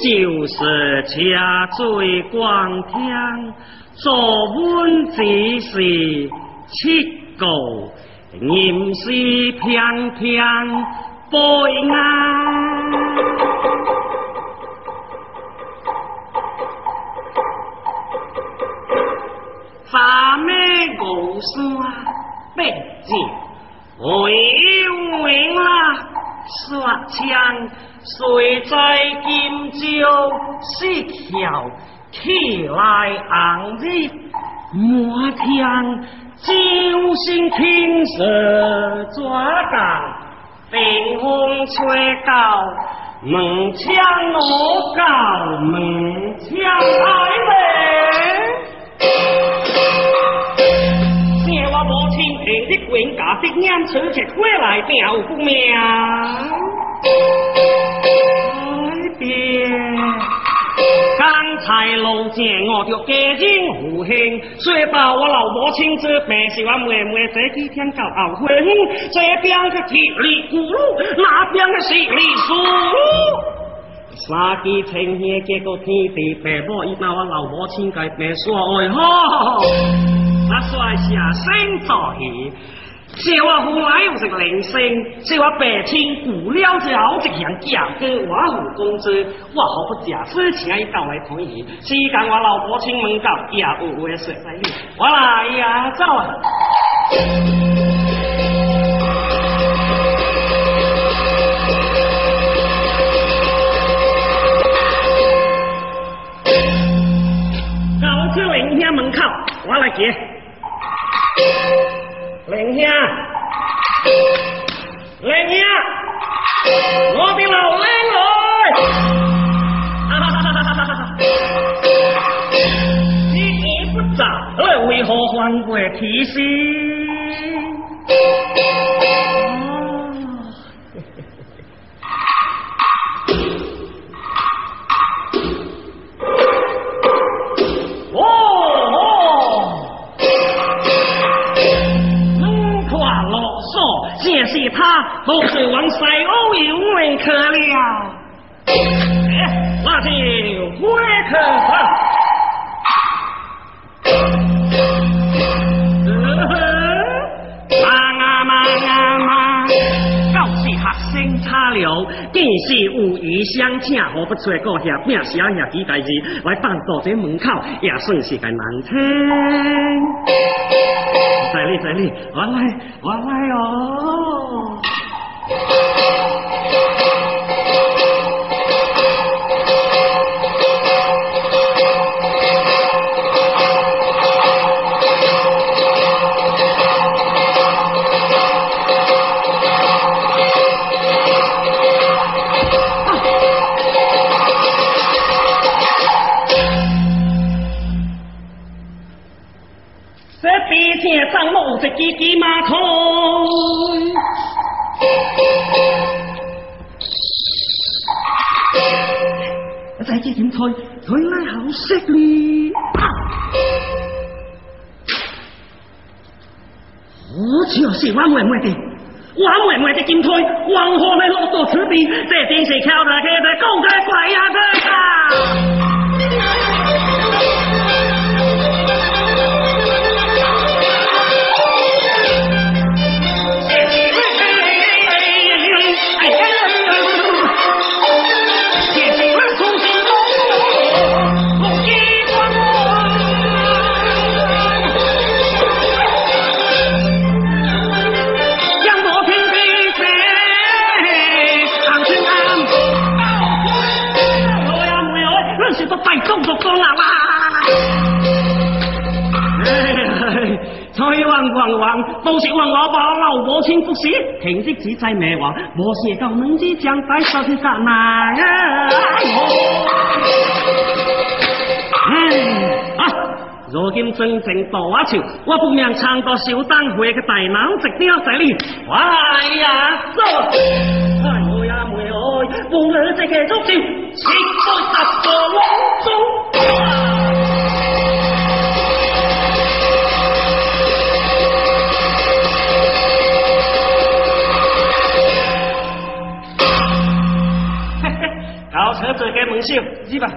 就是车醉光天，坐稳只是七个。念是翩翩背岸，三面高山并肩，为为啊说枪，谁在金州石桥起来昂日摩天。九星青色抓港，冰风吹到门墙我高门墙开门。亲听的官家的眼出去回来表不妙，哎别。刚才路见我就家境富兴，所以把我老婆亲自办是我妹妹这几天搞熬婚，这边个铁里咕噜，那边个水里数。三季青叶结果天地白波，一把我老婆亲该白说哎吼，那帅下身早起。说话后来又是个铃声，说话白天不了交，就像价格我付工资，我何不假事情一到来同意？时间我老婆亲门告，也无为说在你，我来呀走啊！到这林家门口，我来接。玲兄，玲兄，我的老靓女，你不早，为何还会提醒？他都是往西欧永远去了，那就回去吧。忙啊忙啊忙，教是学生差了，更是有意相请，何不出个下边写下几代字来当到这门口，也算是个难听。在里在里，我来我来哦。点推推来好犀利。我就是我妹妹的，我妹妹的金推，黄河来落到此地，这电视敲来开在公开怪呀个。王，都是王我把老婆亲不是，平日只在咩话，我是到能之将带手去干嘛呀？啊！如今真正大话笑，我不明唱个小灯会嘅大脑直雕在里，哎呀，走！哎呀妹哎，这个足球，实在十个隆中。老车这个门秀，去吧。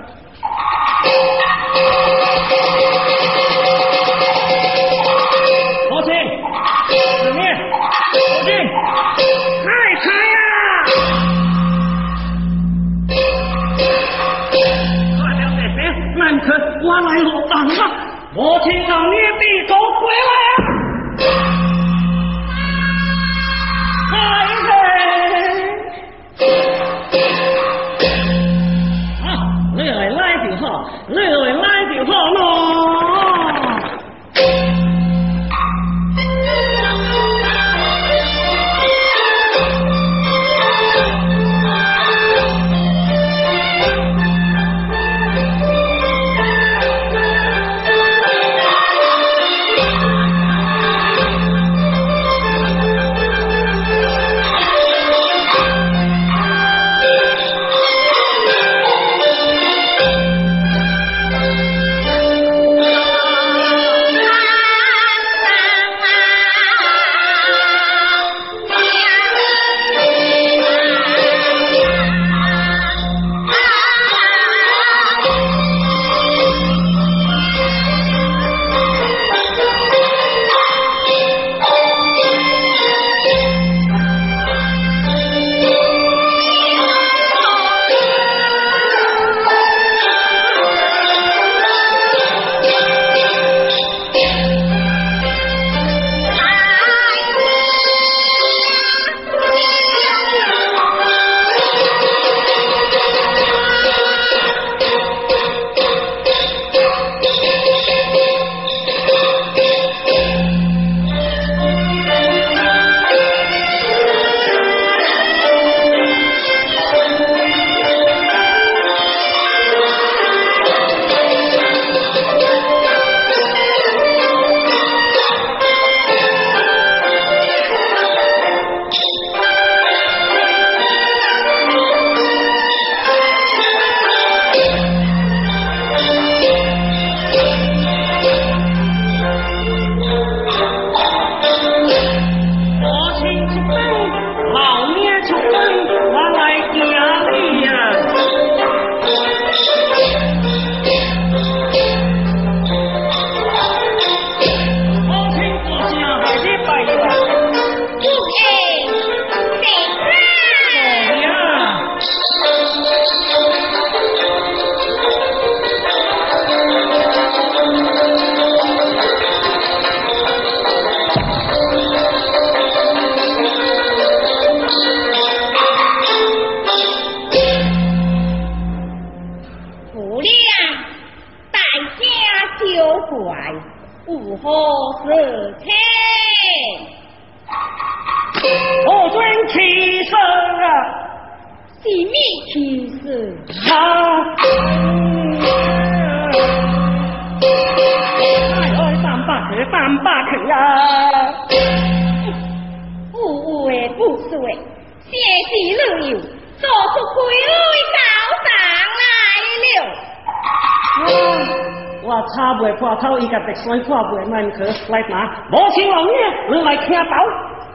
所以话不难可来拿，母亲老爷，你来听到，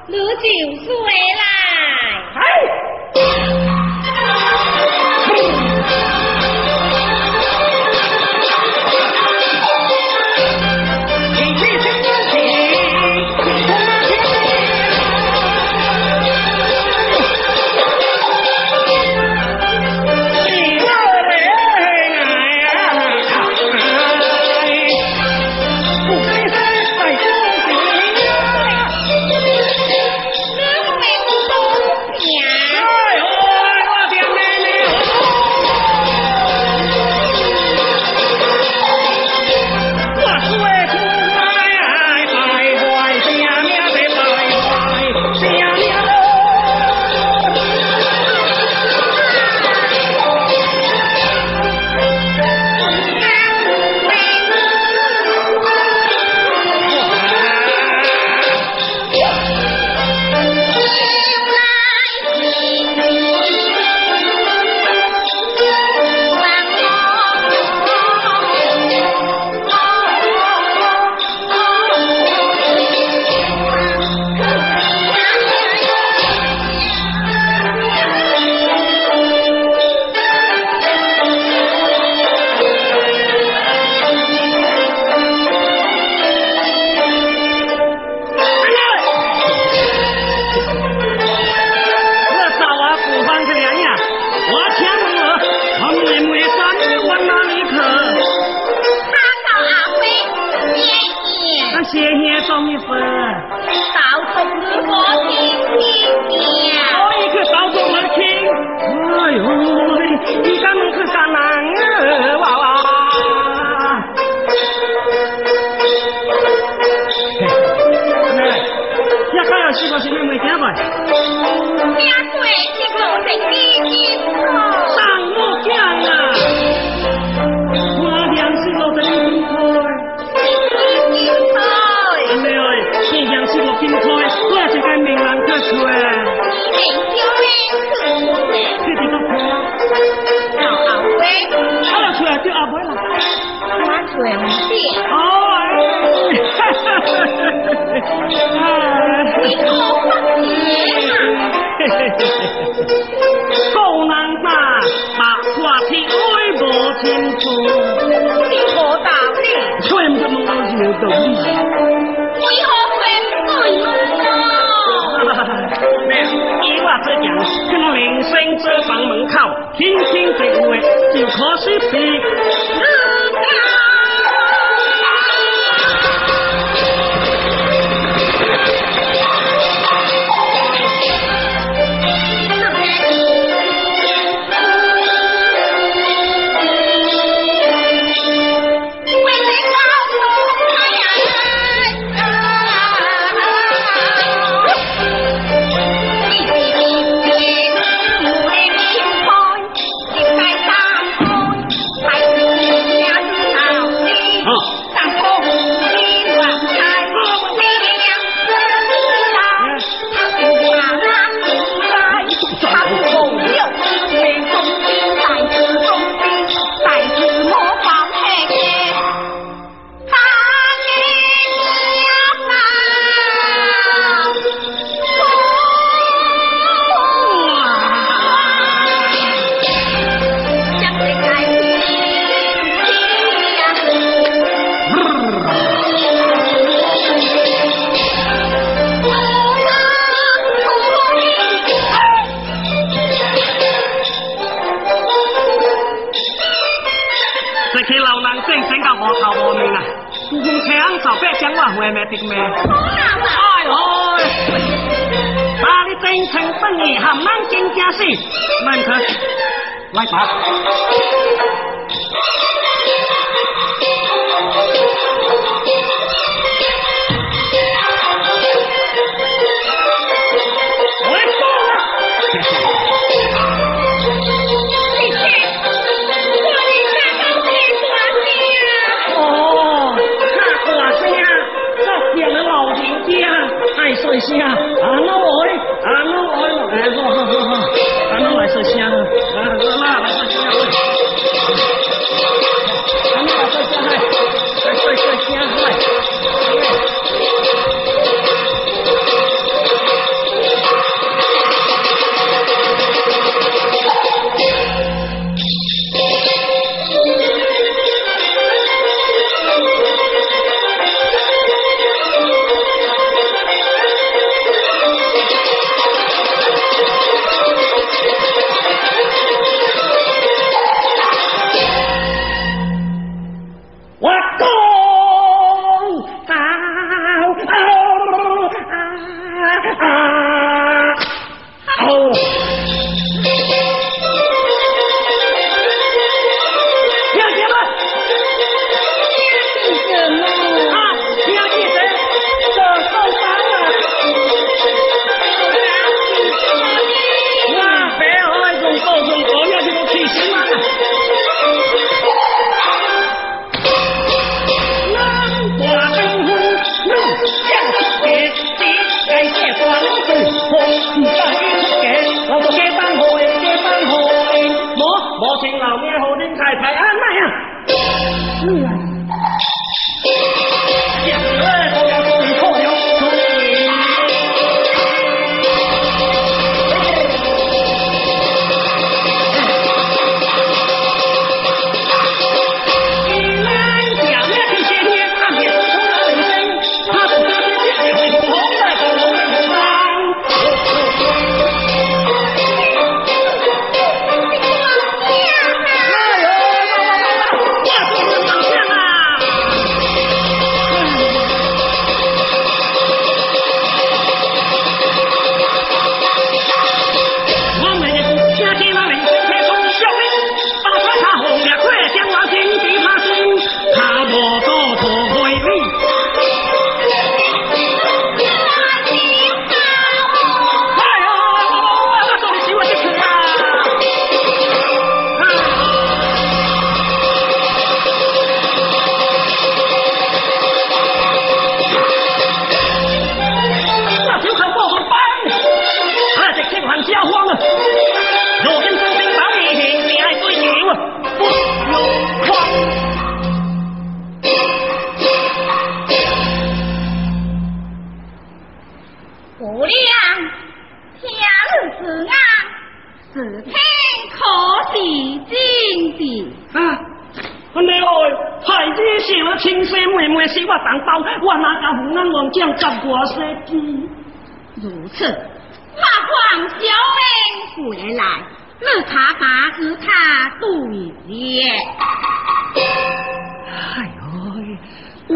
你就是来。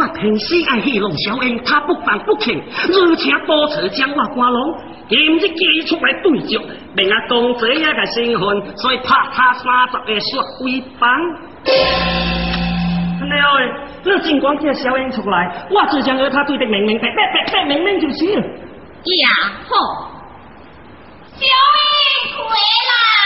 我平时爱戏弄小英，他不烦不请，而且多次将我赶拢，今日寄出来对着，明啊公这样个身份，所以拍他三十个雪威棒。你哎，你尽管叫小英出来，我就将和他对得明明白白白白明明就是。呀好，小英回来。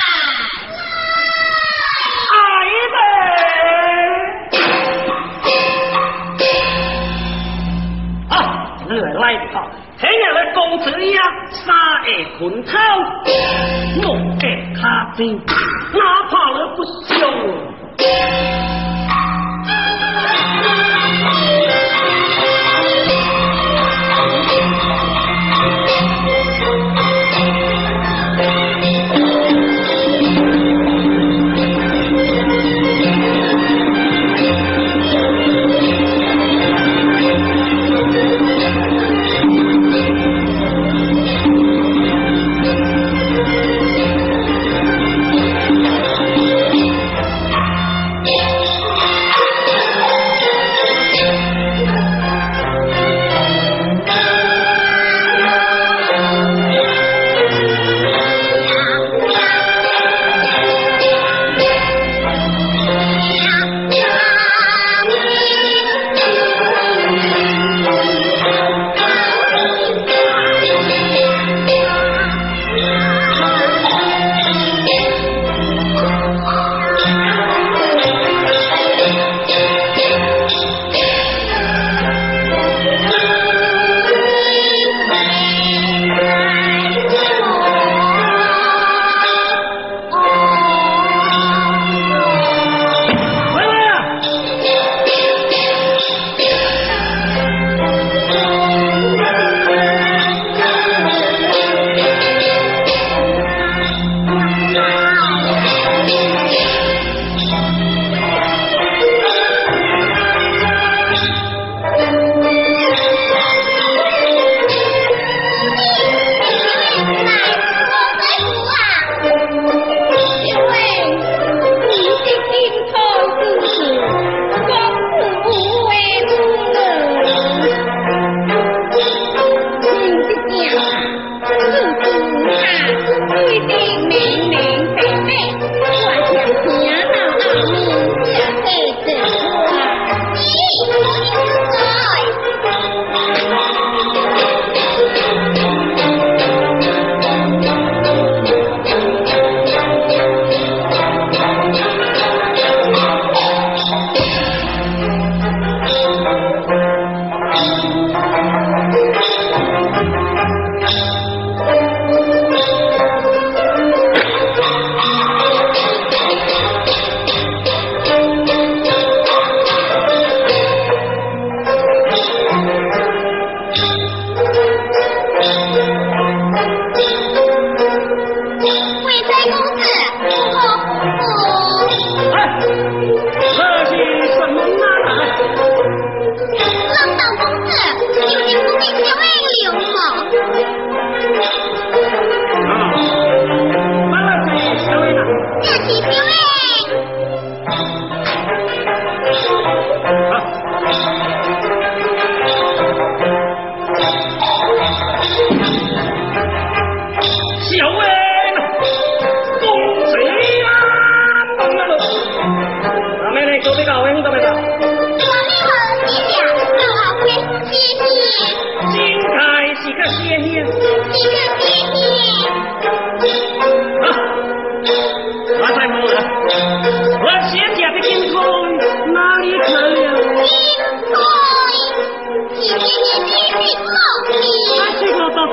来的好，听日来公子呀，三下困头，木下卡精，哪怕你不笑。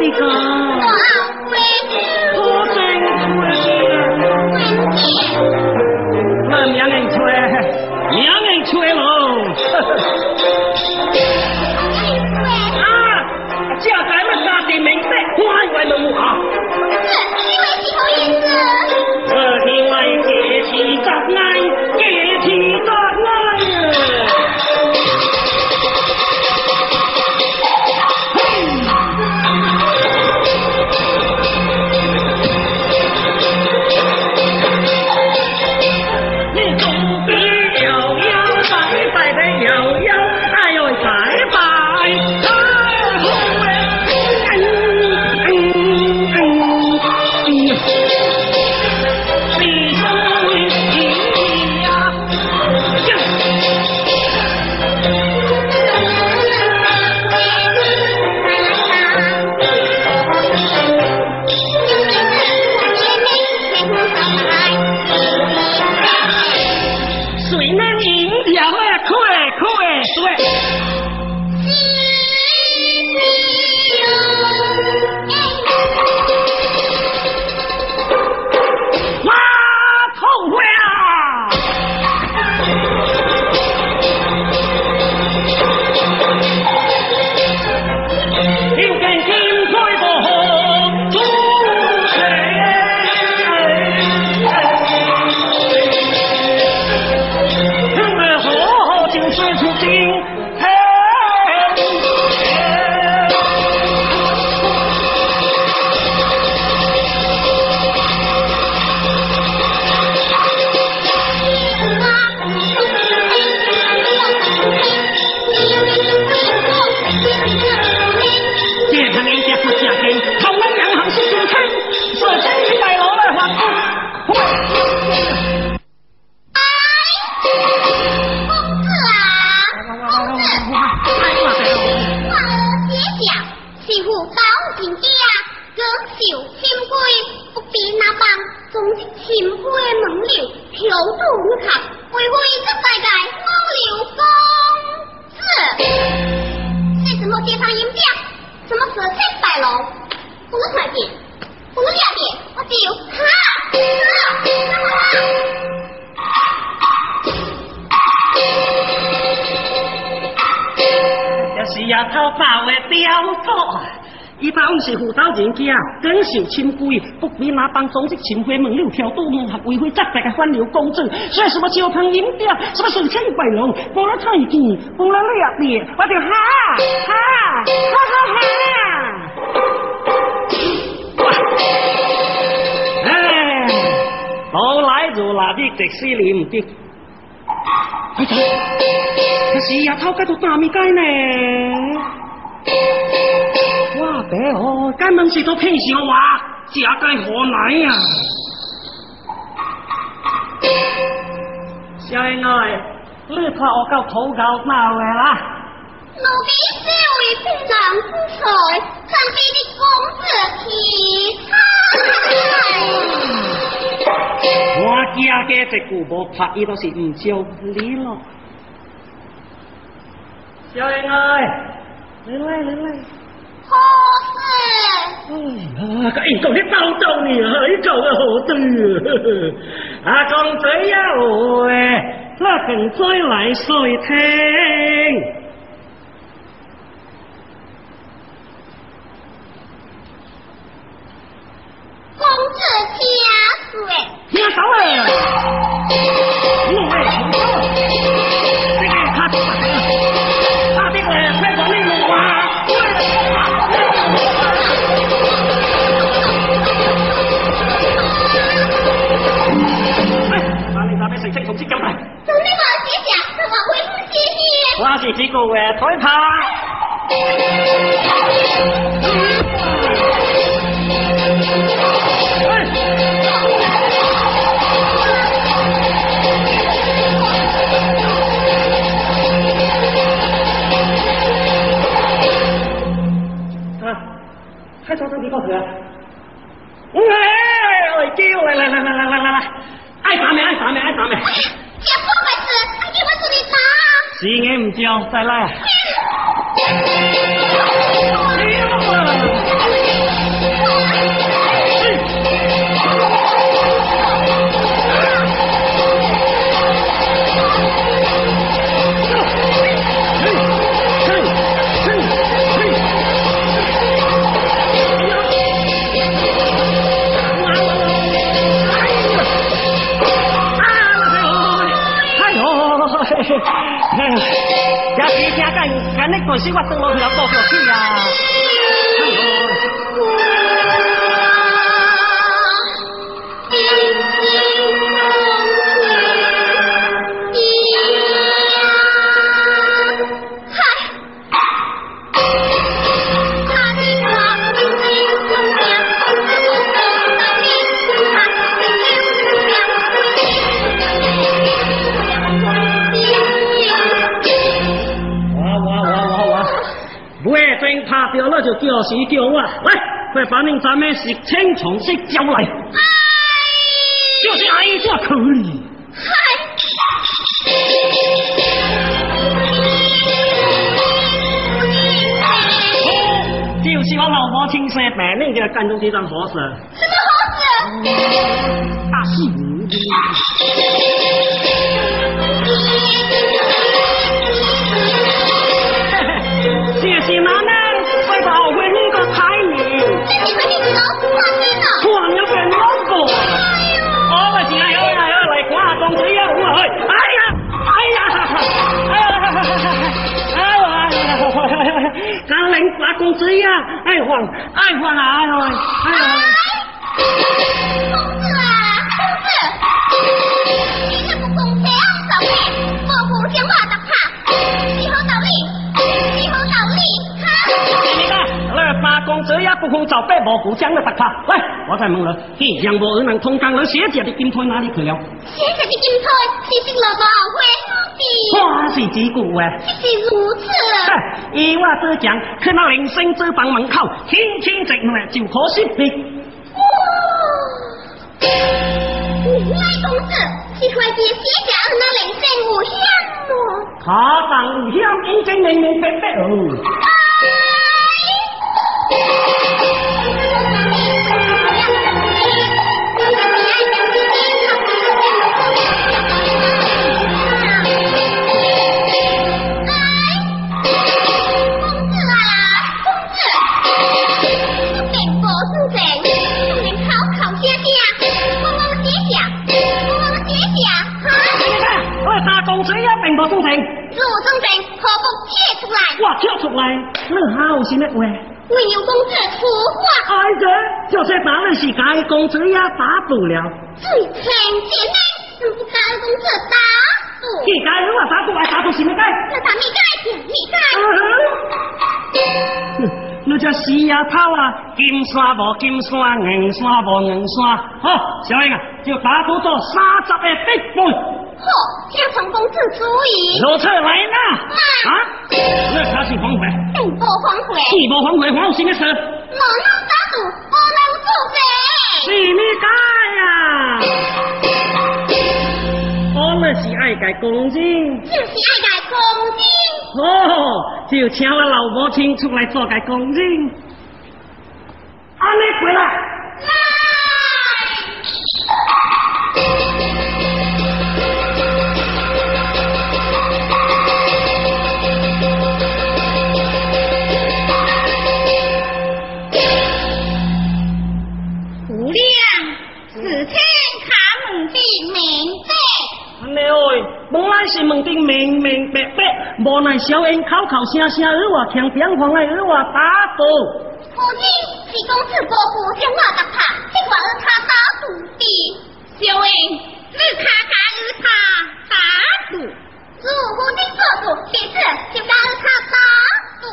那个受亲贵，不必拿当中式秦桧门六条都门合为非作歹的翻流公子，所以什么酒棚饮料，什么水千白龙，不了太极，不了两面，我就哈哈哈哈哈！哎，老来如来的直死你唔得，快走！可是丫头该做大咪该呢？哇，白哦，根本是做骗笑话，这该何来呀？小恩爱，你看我够土狗闹的啦！奴婢小为平常之才，看比你公子气派。我家嘅一句无拍，伊都是唔招你咯。小恩爱，你来，你来。好事！啊，个英公你刀刀你还做个好公子呀，喂，那更再来细听。公子家水，听到了，我会听到，成績同之咁大，做呢個姐姐，同我恢復謝謝。我是只顧誒台拍。啊，開咗燈幾多佢啊？喂，我叫嚟嚟嚟嚟嚟嚟嚟！爱啥没？爱啥没？爱啥没？接不孩子，还给我助你打。是眼唔叫，再来。家己家干，干你过时我等我去了多少去呀？了就叫啊！来，快把恁咱们是青虫式叫来。就是挨下可以。就是我老婆亲生白那个干中这张活事。什么活事？大戏。谢谢妈妈。公子呀！哎黄，爱黄啊！哎呀，哎呀，公子啊，公子，你这不公平，少爷，我不听话的怕，以后道理，以后道理，哈！你看，那八公子也不会找白毛骨将的打他，来。我再问了，嘿，杨伯二能通江了，写姐的金腿哪里去了？写姐的金腿是新老宝会的。花是几股啊？是如此。依我所讲，去那林生之房门口，轻轻直来就可惜你。哇！原来公子你快别写下那铃声无响么？他当无响，已经明明白白哦。我我跳出来，你好心的话。为有公子出话。哎呀，就是把你是该公子也打不了。最亲姐妹，不该公子打不。你该我打不，还打不什么该？那打你该，你该。哼，那叫死丫头啊！金山无金山，银山无银山。好，小英啊，就打赌到三十个必分。嚯，听从公子主意。落车来啦！啊，那他是黄回，并不黄回，既不黄回，黄什么事？我能打赌，我能做贼。是你家呀？我那是爱盖公金，就是爱盖公金。哦，就请我老母亲出来做盖公金。阿妹回来。来。本来是问的明明白白，无奈小英口口声声与我听边方来与我打赌。父亲是公子伯父将我打怕，结果是他打赌的。小英，你他敢与他打赌？如父亲做主，其次就敢与他打赌。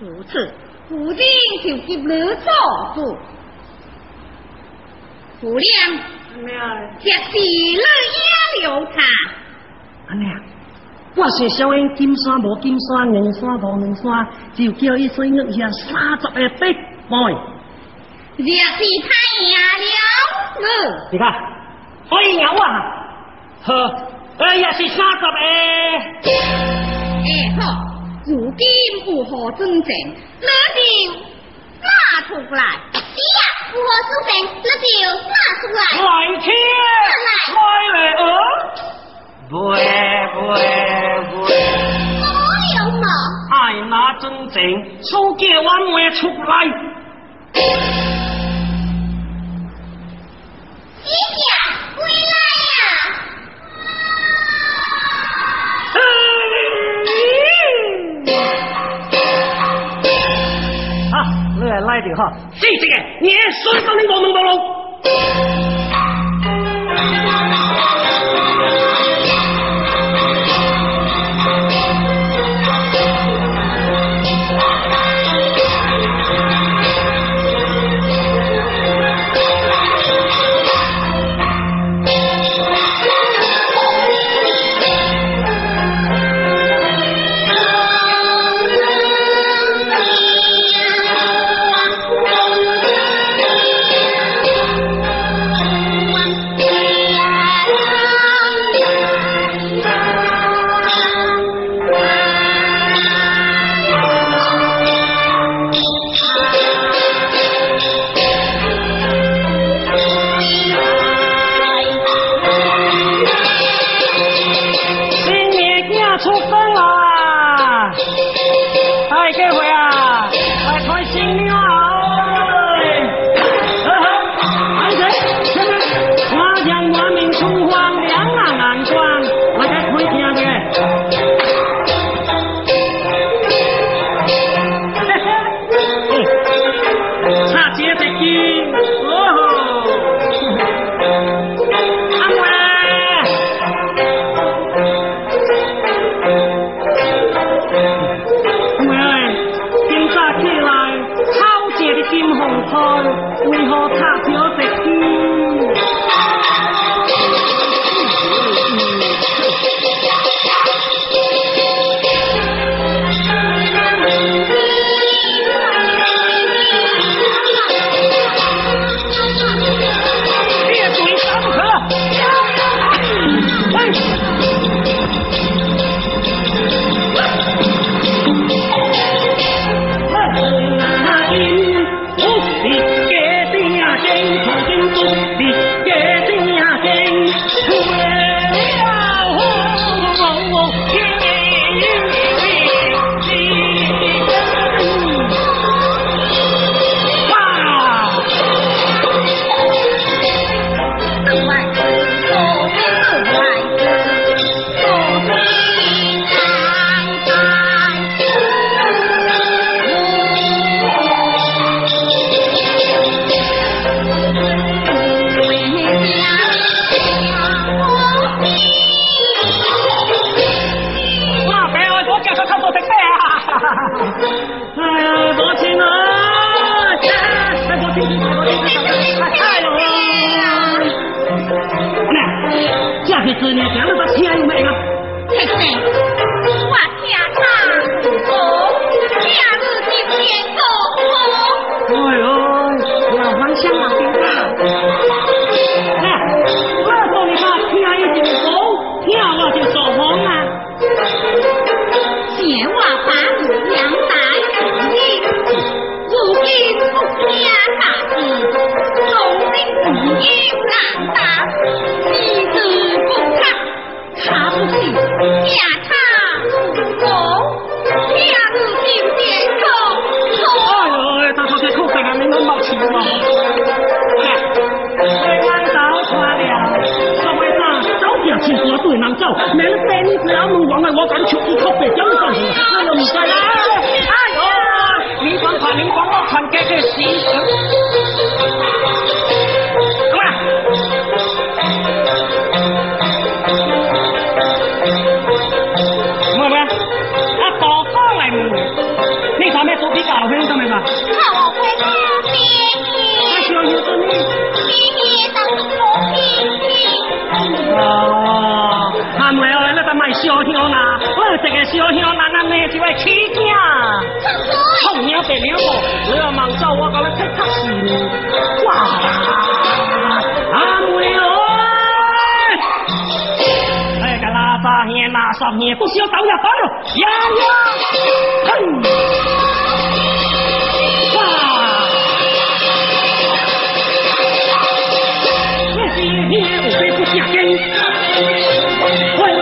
如此，父亲就给你做主。姑娘，这是你也留他。阿娘，我是小英金山无金山，银山无银山，就叫伊水玉下三十个笔妹。若是太赢了，你看，可以赢我，呵，哎呀是三十个。哎好，如今如何准证？那就拿出来。是呀，如何准证？那就拿出来。来拿真正，手机我未出来。我搞了天塌下来，哇！阿弥罗，个拉萨耶、拉萨耶，不需要倒下饭了，呀呀！哼，哇！我不。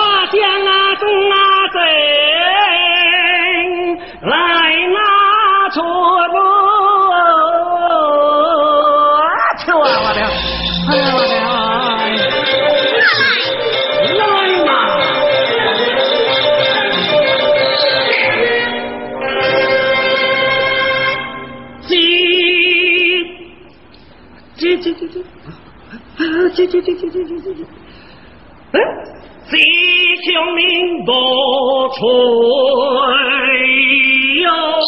啊鸡鸡鸡鸡鸡鸡鸡鸡，嗯，鸡雄名不吹用心。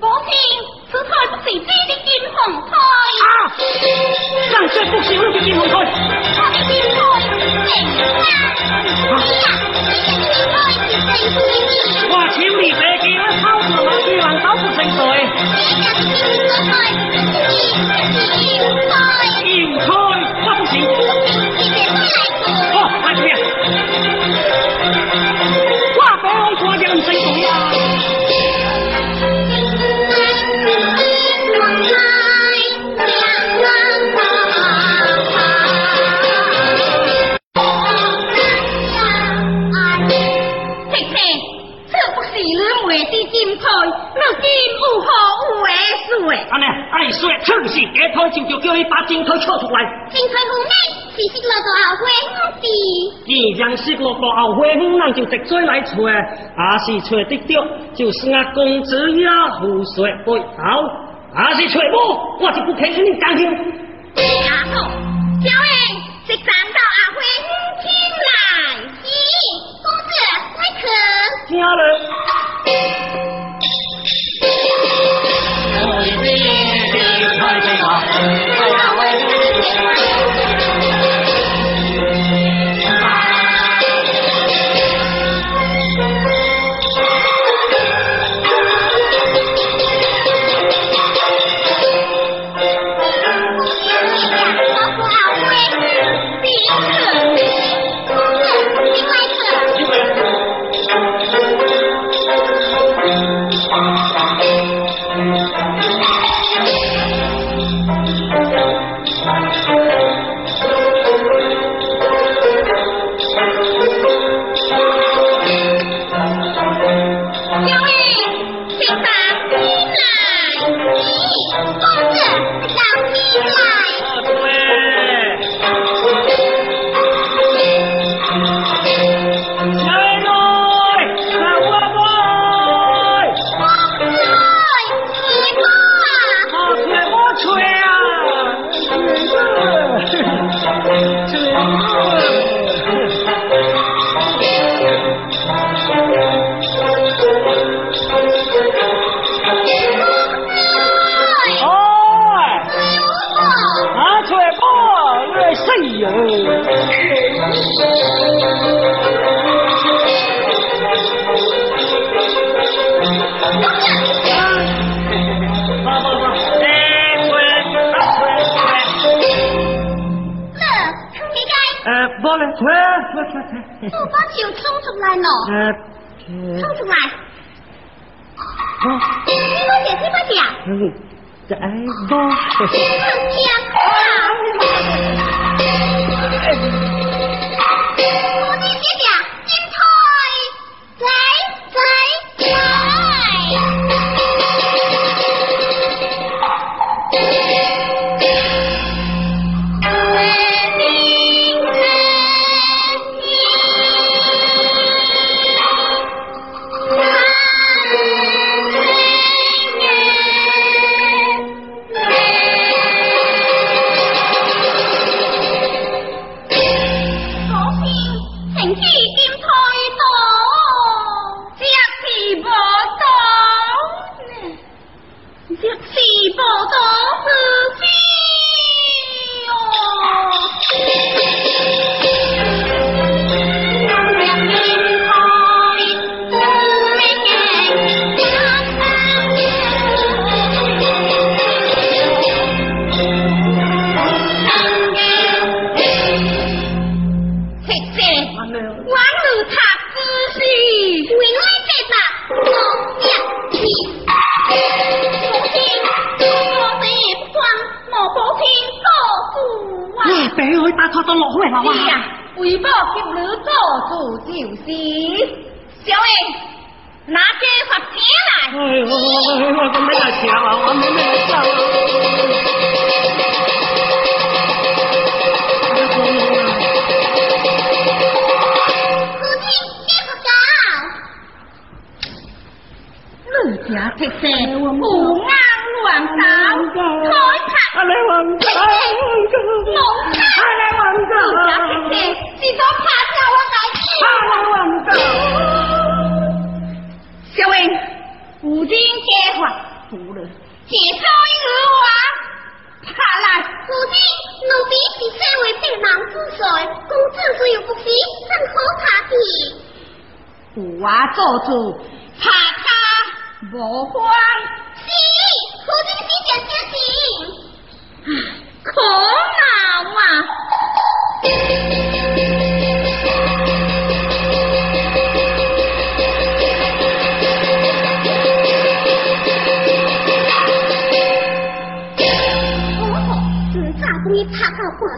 父亲，此台不是你的金红台，啊！让这不行了的金红台，我清理白鸽，我扫除垃圾，我扫除剩水。我白鹅过江，剩水呀。如今有何有为说？安尼，爱说趁势就就叫伊把金台抽出来。金台湖内是是落到后悔是。既然失落到后悔，咱就直追来找，啊是找得到，就是俺公子也胡说背后，啊是找无，我就不肯跟你讲清。丫头，小人是站到阿辉请来。咦，公子来客。听了。这个好，嗯，好。你乜嘢？你乜嘢？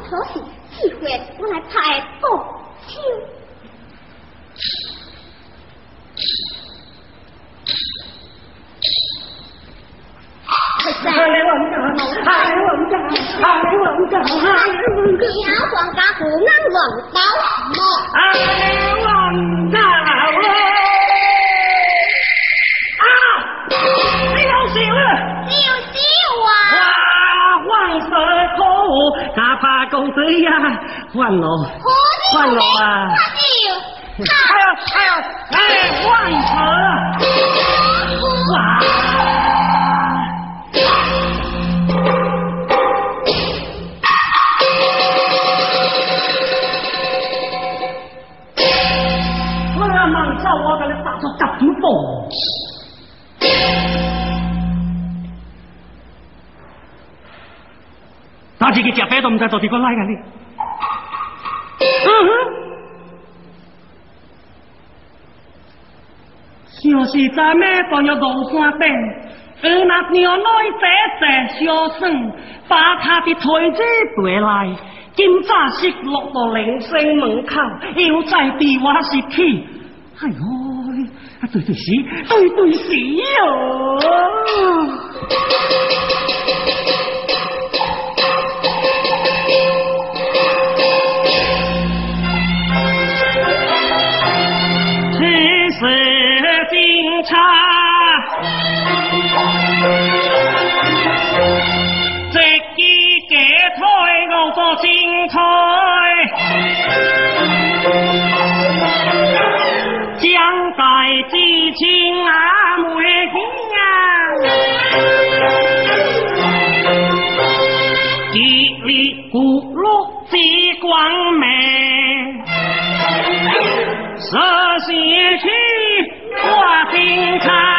好戏，机会我来拍。万龙，万龙啊！哎呀哎呀哎，万成啊！啊！我那忙找我给你打造大屏幕。那个加班都唔知道到底个哪样？是咱们朋友龙山顶，而那娘来姐姐小生，把他的腿子背来，今早是落到灵星门口，又在地我是去，哎呦，啊对对是，对对是哟。开，将在激情啊，门前啊，日丽谷落，最光明。首先去我兵堂。